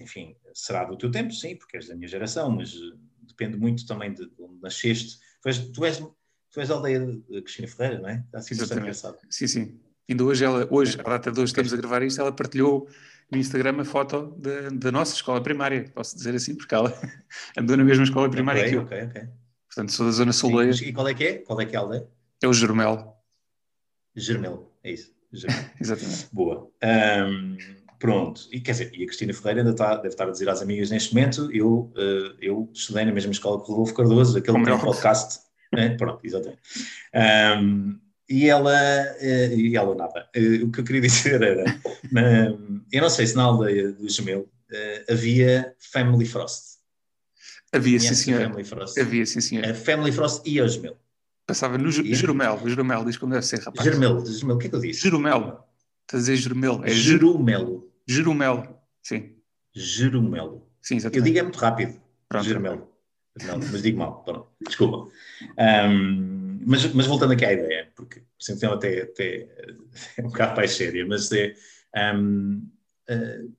enfim, será do teu tempo, sim, porque és da minha geração, mas uh, depende muito também de, onde nasceste. Tu és, tu és, tu és aldeia de Cristina Ferreira, não é? Está assim bastante engraçado. Sim, sim. Ainda hoje, ela, hoje, a data de hoje estamos a gravar isto, ela partilhou no Instagram a foto da, da nossa escola primária, posso dizer assim, porque ela andou na mesma escola primária okay, que eu. Ok, ok. Portanto, sou da zona soleira. E qual é que é? Qual é que é a aldeia? É o Germel. Germel, é isso. Exatamente. Boa. Um, pronto. E quer dizer, e a Cristina Ferreira ainda está, deve estar a dizer às amigas neste momento, eu, uh, eu estudei na mesma escola que o Rodolfo Cardoso, aquele que tem um podcast. Né? Pronto, exatamente. Um, e ela, uh, e ela nada. Uh, o que eu queria dizer era, eu não sei se na aldeia do Gemelo havia Family Frost. Havia, sim, senhor. Family Frost. Havia, sim, senhor. A Family Frost e a Gemelo. Passava no e... Jeromel, o Jeromel, diz como deve ser, rapaz. Jeromel, Jeromel, o que é que eu disse? Jeromel. Estás a dizer Jeromel. É Jeromelo. Jeromel, sim. Jeromelo. Sim, exatamente. Eu digo é muito rápido. Pronto. Jeromelo. Não, mas digo mal, pronto. desculpa. Um, mas, mas voltando aqui à ideia, porque tem até, até é um bocado mais séria, mas é. Um, uh,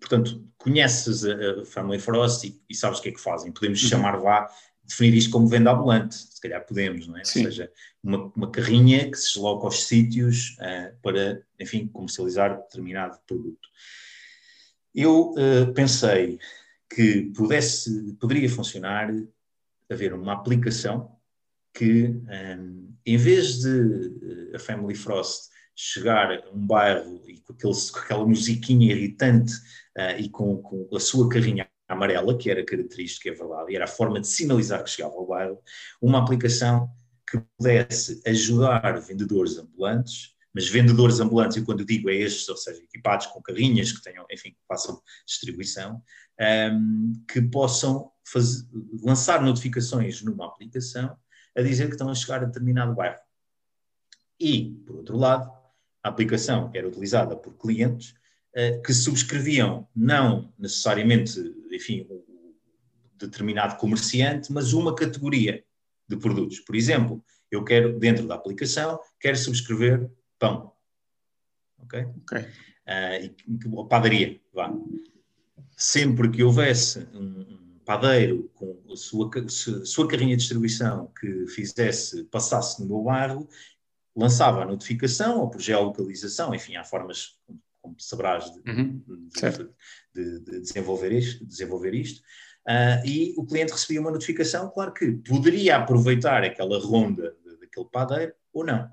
portanto, conheces a, a Family Frost e, e, sabes o que é que fazem. Podemos uhum. chamar vá definir isto como venda ambulante, se calhar podemos, não é? Sim. Ou seja, uma, uma carrinha que se desloca aos sítios uh, para, enfim, comercializar determinado produto. Eu uh, pensei que pudesse, poderia funcionar haver uma aplicação que, um, ehm, em vez de eh, a Family Frost chegar a um bairro e com, aquele, com aquela musiquinha irritante uh, e com, com a sua carrinha amarela, que era característica, é verdade, e era a forma de sinalizar que chegava ao bairro, uma aplicação que pudesse ajudar vendedores ambulantes, mas vendedores ambulantes, e quando digo é estes, ou seja, equipados com carrinhas que tenham, enfim, que façam distribuição, um, que possam fazer, lançar notificações numa aplicação a dizer que estão a chegar a determinado bairro. E, por outro lado, a aplicação era utilizada por clientes uh, que subscreviam não necessariamente enfim, um determinado comerciante, mas uma categoria de produtos. Por exemplo, eu quero, dentro da aplicação, quero subscrever pão. Ok? Ok. Uh, padaria, vá. Sempre que houvesse um padeiro com a sua, sua carrinha de distribuição que fizesse, passasse no meu bairro, lançava a notificação ou por geolocalização, enfim, há formas como sabrás de, uhum, de, de, de desenvolver isto, desenvolver isto. Uh, e o cliente recebia uma notificação, claro que poderia aproveitar aquela ronda daquele padeiro ou não.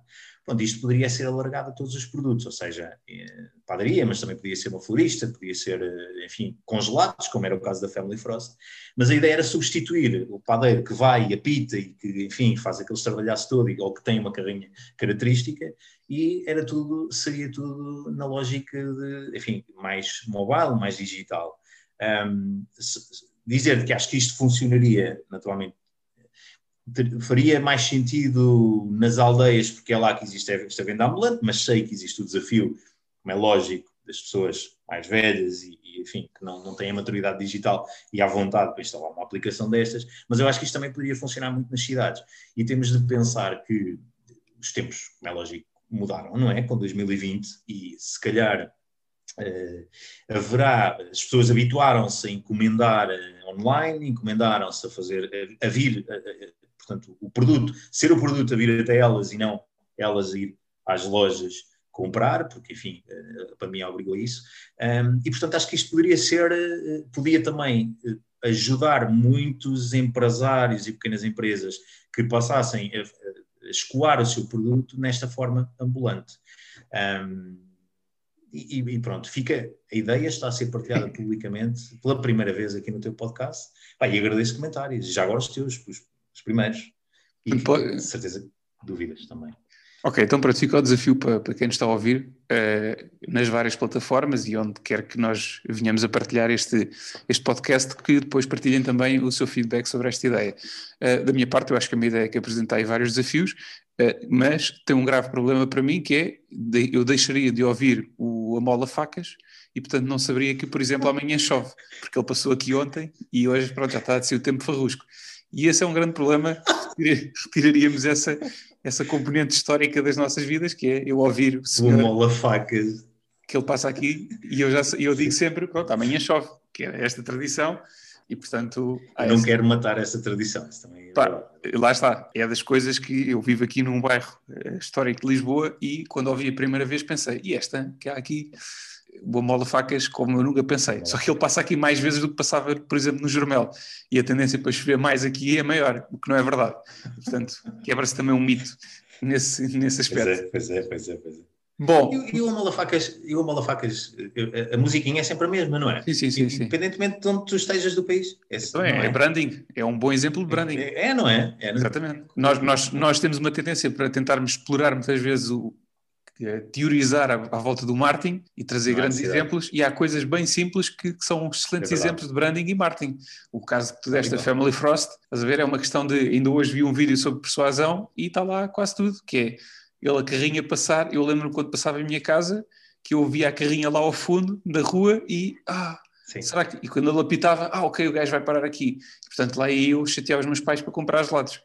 Pronto, isto poderia ser alargado a todos os produtos, ou seja, eh, padaria, mas também podia ser uma florista, podia ser, eh, enfim, congelados, como era o caso da Family Frost. Mas a ideia era substituir o padeiro que vai e apita e que, enfim, faz aquele estardalhaço todo, ou que tem uma carrinha característica, e era tudo, seria tudo na lógica de, enfim, mais mobile, mais digital. Um, dizer que acho que isto funcionaria, naturalmente, faria mais sentido nas aldeias, porque é lá que existe esta venda ambulante, mas sei que existe o desafio, como é lógico, das pessoas mais velhas e, e enfim, que não, não têm a maturidade digital e à vontade para instalar uma aplicação destas, mas eu acho que isto também poderia funcionar muito nas cidades. E temos de pensar que os tempos, como é lógico, mudaram, não é? Com 2020 e se calhar haverá, as pessoas habituaram-se a encomendar uh, online, encomendaram-se a fazer, a, vir, portanto, o produto, ser o produto a vir até elas e não elas ir às lojas comprar, porque, enfim, uh, para mim obrigou a isso. E, portanto, acho que isto poderia ser, podia também ajudar muitos empresários e pequenas empresas que passassem a, escoar o seu produto nesta forma ambulante. Um, e, e, pronto, fica, a ideia está a ser partilhada publicamente pela primeira vez aqui no teu podcast. Pá, e agradeço comentários, já agora os teus, os, os primeiros. E com certeza dúvidas também. Ok, então pronto, fica o desafio para, para quem nos está a ouvir uh, nas várias plataformas e onde quer que nós venhamos a partilhar este, este podcast, que depois partilhem também o seu feedback sobre esta ideia. Uh, da minha parte, eu acho que a minha ideia é que apresentai vários desafios, mas tem um grave problema para mim que é eu deixaria de ouvir o Amola Facas e portanto não saberia que, por exemplo, amanhã chove, porque ele passou aqui ontem e hoje pronto, já está a ser o tempo farrusco. E esse é um grande problema, retiraríamos essa, essa componente histórica das nossas vidas, que é eu ouvir o senhor... O mola facas. Que ele passa aqui e eu, já, eu digo sempre, pronto, amanhã chove, que é esta tradição, e portanto... Não essa... quero matar essa tradição, isso também é Pá, Lá está, é das coisas que eu vivo aqui num bairro eh, histórico de Lisboa e quando ouvi a primeira vez pensei, e esta que há aqui o Amola Facas como eu nunca pensei. Só que ele passa aqui mais vezes do que passava, por exemplo, no Jormel. E a tendência para chover mais aqui é maior, o que não é verdade. Portanto, quebra-se também um mito nesse, nesse aspecto. Pois é, pois é, pois é. Bom. E, e o Amola Facas, e o Amola Facas a, a, musiquinha é sempre a mesma, não é? Sim, sim, sim. Independentemente sim. de onde tu estejas do país. É, então é, é, é, branding, é um bom exemplo de branding. É, é não é? é? Exatamente. Nós, nós, nós temos uma tendência para tentarmos explorar muitas vezes o, é teorizar à, volta do marketing e trazer Não grandes exemplos, e há coisas bem simples que, que são excelentes é exemplos de branding e marketing. O caso que tu deste da Family Frost, estás a ver, é uma questão de. Ainda hoje vi um vídeo sobre persuasão e está lá quase tudo, que é ele a carrinha passar. Eu lembro-me quando passava em minha casa que eu via a carrinha lá ao fundo da rua e. Ah, Sim. Será que... E quando ele apitava, ah, ok, o gajo vai parar aqui. E, portanto, lá eu chateava os meus pais para comprar gelados.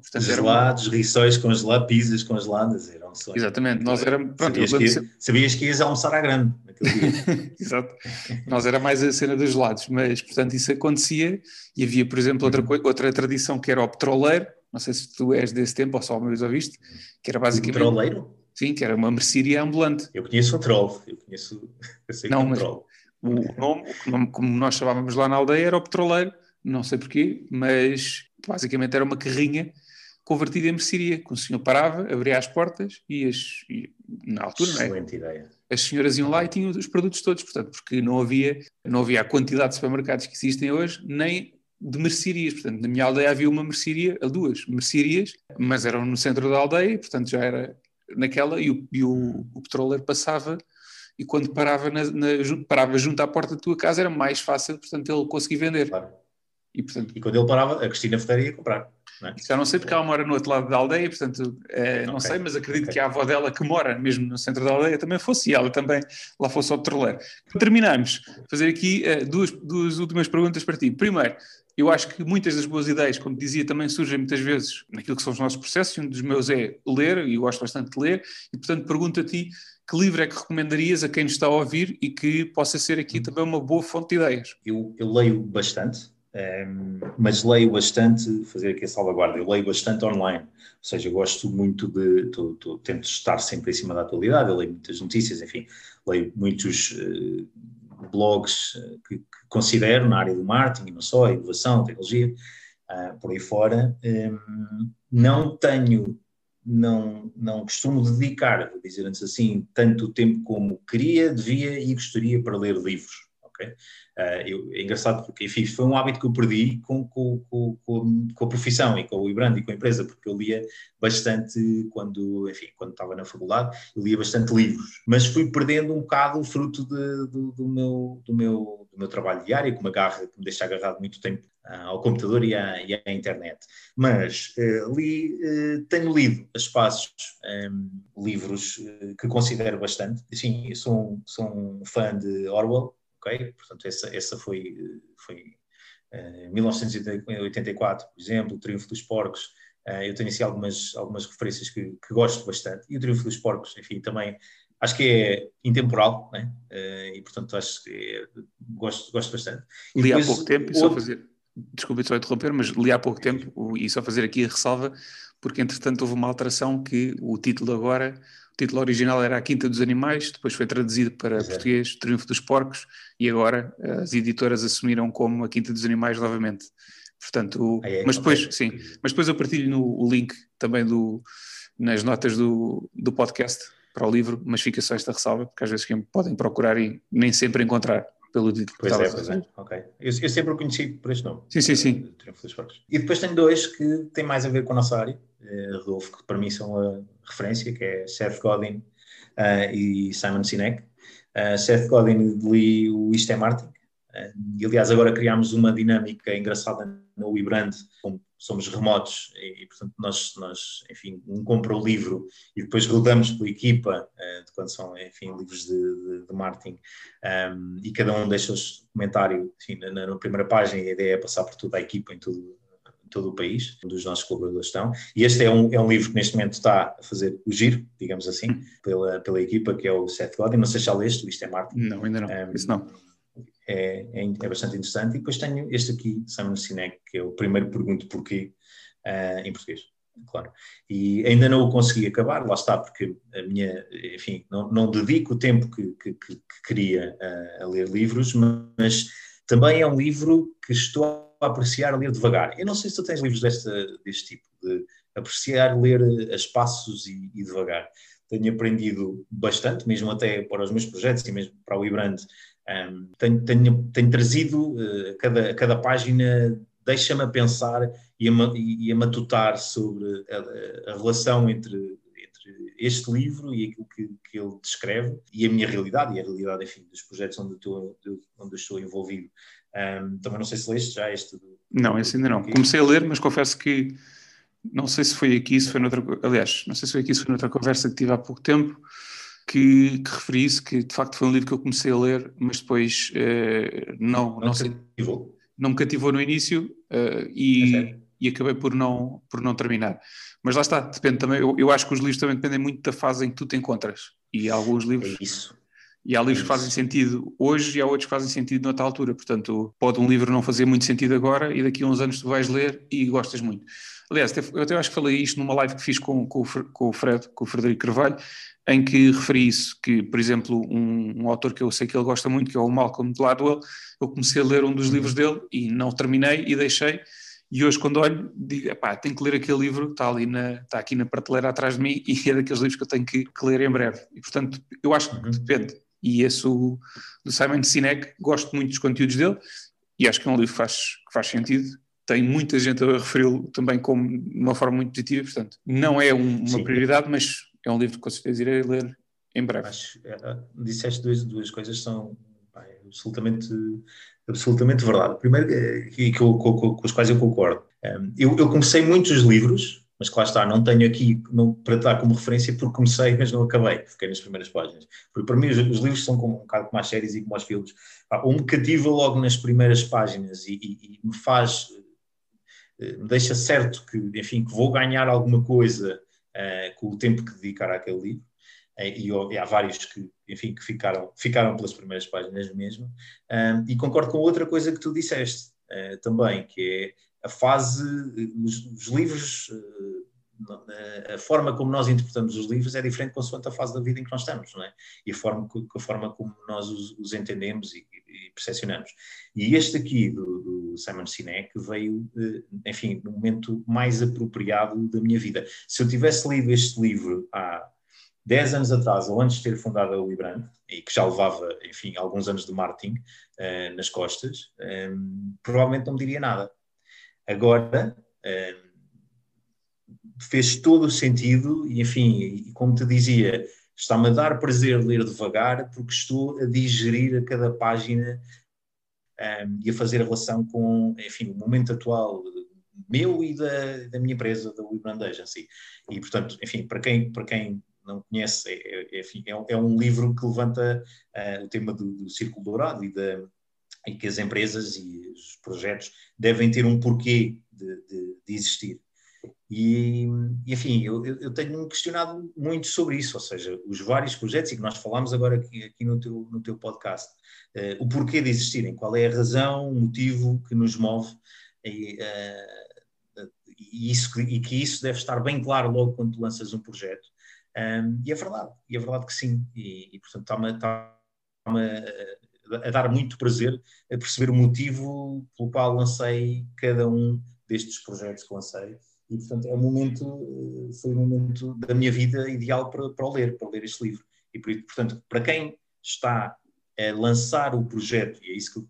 Portanto, Gelados, uma... rissóis congelados, pizzas congeladas, era um sonho. Exatamente, nós éramos. Pronto, sabias, que, sabias que ias almoçar à grande naquele dia. Exato. nós era mais a cena dos gelados, mas portanto isso acontecia e havia, por exemplo, outra, uhum. outra tradição que era o petroleiro. Não sei se tu és desse tempo ou só uma vez ouviste, que era basicamente. O petroleiro? Sim, que era uma mercearia ambulante. Eu conheço o troll, eu conheço. Eu sei não, é mas troll. O nome, o nome, como nós chamávamos lá na aldeia, era o petroleiro, não sei porquê, mas basicamente era uma carrinha convertida em mercearia, que o senhor parava, abria as portas e, as, e na altura, Excelente não é? ideia. As senhoras iam lá e tinham os produtos todos, portanto, porque não havia, não havia a quantidade de supermercados que existem hoje, nem de mercearias. Portanto, na minha aldeia havia uma mercearia, duas mercearias, mas eram no centro da aldeia, portanto já era naquela, e o, e o, o petroleiro passava e quando parava, na, na, parava junto à porta da tua casa era mais fácil, portanto, ele conseguir vender. Claro. E, portanto, e quando ele parava, a Cristina Ferreira ia comprar. Não é? Já não sei porque ela mora no outro lado da aldeia, portanto, é, não okay. sei, mas acredito okay. que a avó dela, que mora mesmo no centro da aldeia, também fosse, e ela também lá fosse ao petroleiro. Terminamos. Fazer aqui uh, duas, duas últimas perguntas para ti. Primeiro, eu acho que muitas das boas ideias, como dizia, também surgem muitas vezes naquilo que são os nossos processos, e um dos meus é ler, e eu gosto bastante de ler, e portanto pergunto a ti que livro é que recomendarias a quem nos está a ouvir e que possa ser aqui também uma boa fonte de ideias? Eu, eu leio bastante, um, mas leio bastante, fazer aqui a salvaguarda, eu leio bastante online, ou seja, eu gosto muito de, tô, tô, tento estar sempre em cima da atualidade, eu leio muitas notícias, enfim, leio muitos uh, blogs uh, que, que, considero na área do marketing, não só, inovação, tecnologia, uh, por aí fora. Um, não tenho, não, não costumo dedicar, vou dizer antes assim, tanto tempo como queria, devia e gostaria para ler livros ok? Uh, eu, é engraçado porque, enfim, foi um hábito que eu perdi com, com, com, com, a profissão e com o e-brand e com a empresa, porque eu lia bastante quando, enfim, quando estava na faculdade, eu lia bastante livros, mas fui perdendo um bocado o fruto de, do, do, meu, do, meu, do meu trabalho diário, que me agarra, que me deixa agarrado muito tempo uh, ao computador e à, e à internet. Mas uh, li, uh, tenho lido a espaços um, livros que considero bastante. Sim, sou, sou um fã de Orwell, ok? Portanto, essa, essa foi, foi uh, 1984, por exemplo, o Triunfo dos Porcos, uh, eu tenho assim algumas, algumas referências que, que, gosto bastante, e o Triunfo dos Porcos, enfim, também acho que é intemporal, né? Uh, e portanto acho que é, gosto, gosto bastante. Li há pouco tempo, e só fazer, desculpe só interromper, mas li há pouco tempo, e só fazer aqui a ressalva, porque entretanto houve uma alteração que o título agora título original era A Quinta dos Animais, depois foi traduzido para Exato. português Triunfo dos Porcos e agora as editoras assumiram como A Quinta dos Animais novamente. Portanto, ah, é, mas depois, okay. sim, mas depois eu partilho no, o link também do, nas notas do, do podcast para o livro, mas fica só esta ressalva, porque às vezes quem podem procurar e nem sempre encontrar pelo título. Pois é, pois é, ok. Eu, eu, sempre o conheci por este nome. Sim, sim, sim. E depois tenho dois que têm mais a ver com a nossa área, eh, Rodolfo, que para mim são a referência, que é Seth Godin uh, e Simon Sinek. Uh, Seth Godin li o Isto é Martin, e aliás agora criámos uma dinâmica engraçada no WeBrand, somos remotos e, portanto, nós, nós, enfim, um compra o livro e depois rodamos pela equipa, de quando são, enfim, livros de, de, de um, ehm, e cada um deixa o comentário na, na, primeira página e a ideia é passar por toda a equipa em todo, em todo o país, onde os nossos colaboradores estão. E este é um, é um livro que neste momento está a fazer o giro, digamos assim, pela, pela equipa, que é o Seth Godin. Não sei se já leste, isto é marketing. Não, ainda não, um, isso não é, é, é, bastante interessante. E depois tenho este aqui, Simon Sinek, que é o primeiro Pergunto Porquê, uh, em português, claro. E ainda não o consegui acabar, lá está, porque a minha, enfim, não, não dedico o tempo que, que, que queria uh, a ler livros, mas também é um livro que estou a apreciar ler devagar. Eu não sei se tu tens livros desta, deste tipo, de apreciar ler a espaços e, e devagar tenho aprendido bastante, mesmo até para os meus projetos e mesmo para o eBrand, um, tenho, tenho, tenho, trazido uh, cada, cada página deixa-me a pensar e a, e a matutar sobre a, a relação entre, este livro e aquilo que, que, ele descreve e a minha realidade e a realidade, enfim, dos projetos onde, estou, onde estou envolvido. Um, também não sei se leste já este. Do, não, esse ainda não. Comecei a ler, mas confesso que não sei se foi aqui, se foi noutra. Aliás, não sei se foi aqui, se foi noutra conversa que tive há pouco tempo que, que referi isso, que de facto foi um livro que eu comecei a ler, mas depois uh, não, não, não, sei, não me cativou no início uh, e, é e acabei por não, por não terminar. Mas lá está, depende também, eu, eu, acho que os livros também dependem muito da fase em que tu te encontras. E alguns livros. É isso. E há livros é que fazem sentido hoje e há outros que fazem sentido noutra altura. Portanto, pode um livro não fazer muito sentido agora e daqui a uns anos tu vais ler e gostas muito. Aliás, eu até acho que falei isto numa live que fiz com, com, com o Fred, com o Frederico Carvalho, em que referi isso, que, por exemplo, um, um, autor que eu sei que ele gosta muito, que é o Malcolm Gladwell, eu comecei a ler um dos livros dele e não terminei e deixei, e hoje quando olho, digo, pá, tenho que ler aquele livro, está ali na, está aqui na prateleira atrás de mim e é daqueles livros que eu tenho que, que ler em breve. E portanto, eu acho que uhum. depende. E esse o, do Simon Sinek, gosto muito dos conteúdos dele e acho que é um livro que faz, que faz sentido tem muita gente a referi-lo também como de uma forma muito positiva, portanto, não é um, uma Sim. prioridade, mas é um livro que com certeza irei ler em breve. Acho, é, é, disseste duas, duas coisas que são pá, absolutamente, absolutamente verdade. Primeiro, é, e que com, com, com, as quais eu concordo. Um, eu, eu, comecei muitos livros, mas claro está, não tenho aqui para dar como referência porque comecei, mas não acabei, fiquei nas primeiras páginas. Porque para mim os, os livros são como, um bocado como as séries e como os filmes. ou me cativa logo nas primeiras páginas e, e, e me faz me deixa certo que, enfim, que vou ganhar alguma coisa uh, com o tempo que dedicar àquele livro. Uh, e, e, há vários que, enfim, que ficaram, ficaram pelas primeiras páginas mesmo. Um, e concordo com outra coisa que tu disseste também, que é a fase, os, os livros a forma como nós interpretamos os livros é diferente consoante a fase da vida em que nós estamos, não é? E a forma, a forma como nós os, os entendemos e, e, percepcionamos. E este aqui, do, do, Simon Sinek, veio, eh, enfim, no momento mais apropriado da minha vida. Se eu tivesse lido este livro há 10 anos atrás, ou antes de ter fundado a Librand, e que já levava, enfim, alguns anos de marketing uh, nas costas, um, eh, provavelmente não me diria nada. Agora, um, fez todo o sentido e, enfim, e como te dizia, está-me a dar prazer ler devagar porque estou a digerir a cada página um, e a fazer a relação com, enfim, o momento atual meu e da, da minha empresa, da Brand Agency. E, portanto, enfim, para quem, para quem não conhece, é, é, é, é um livro que levanta uh, o tema do, do Círculo Dourado e, da, e que as empresas e os projetos devem ter um porquê de, de, de existir. E, enfim, eu, eu tenho-me questionado muito sobre isso, ou seja, os vários projetos, e que nós falámos agora aqui, aqui no, teu, no teu podcast, uh, o porquê de existirem, qual é a razão, o motivo que nos move, e, uh, e, isso, e que isso deve estar bem claro logo quando tu lanças um projeto. Um, e é verdade, e é verdade que sim, e, e portanto está-me está a, dar muito prazer a perceber o motivo pelo qual lancei cada um destes projetos que lancei e, portanto, é um momento, eh, foi um momento da minha vida ideal para, para ler, para ler este livro. E, portanto, para quem está a lançar o projeto, e é isso que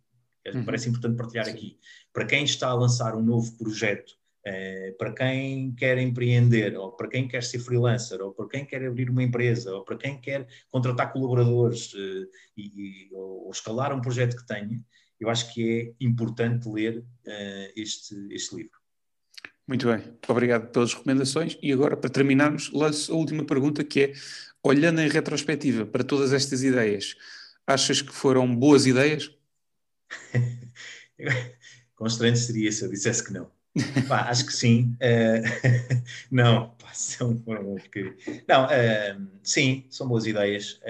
me uhum. parece importante partilhar Sim. aqui, para quem está a lançar um novo projeto eh, para quem quer empreender, ou para quem quer ser freelancer, ou para quem quer abrir uma empresa, ou para quem quer contratar colaboradores eh, e, ou escalar um projeto que tenha, eu acho que é importante ler uh, este, este livro. Muito bem, obrigado pelas recomendações. E agora, para terminarmos, lanço a última pergunta que é: olhando em retrospectiva para todas estas ideias, achas que foram boas ideias? Constante seria se eu dissesse que não. Pá, acho que sim. Uh, não, pá, são, porque... não uh, sim, são boas ideias.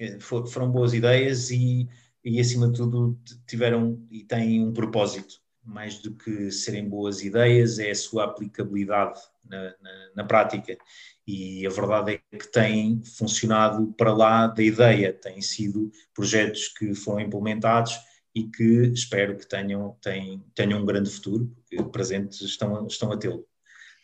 Um, foram boas ideias e, e, acima de tudo, tiveram e têm um propósito. Mais do que serem boas ideias, é a sua aplicabilidade na, na, na prática. E a verdade é que têm funcionado para lá da ideia, têm sido projetos que foram implementados e que espero que tenham, tenham, tenham um grande futuro, porque presentes estão, estão a tê-lo.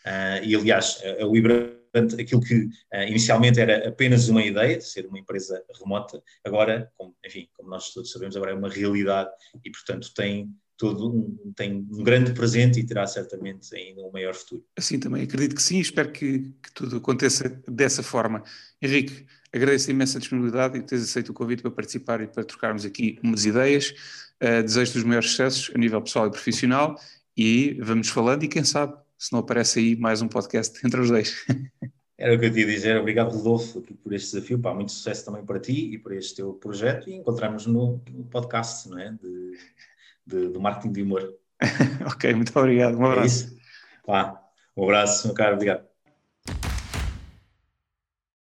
Uh, e aliás, a, Libra, aquilo que uh, inicialmente era apenas uma ideia, de ser uma empresa remota, agora, como, enfim, como nós todos sabemos, agora é uma realidade e, portanto, tem todo um, tem um grande presente e terá certamente ainda um maior futuro. Assim também acredito que sim, espero que, que tudo aconteça dessa forma. Henrique, agradeço a imensa disponibilidade e teres aceito o convite para participar e para trocarmos aqui umas ideias. Uh, desejo os maiores sucessos a nível pessoal e profissional e vamos falando e quem sabe se não aparece aí mais um podcast entre os dois. Era o que eu te ia dizer. Obrigado, Rodolfo, por este desafio. Pá, muito sucesso também para ti e para este teu projeto e encontramos no, podcast não é? de, de, do marketing de humor. ok, muito obrigado. Um é abraço. É um abraço, meu caro. Obrigado.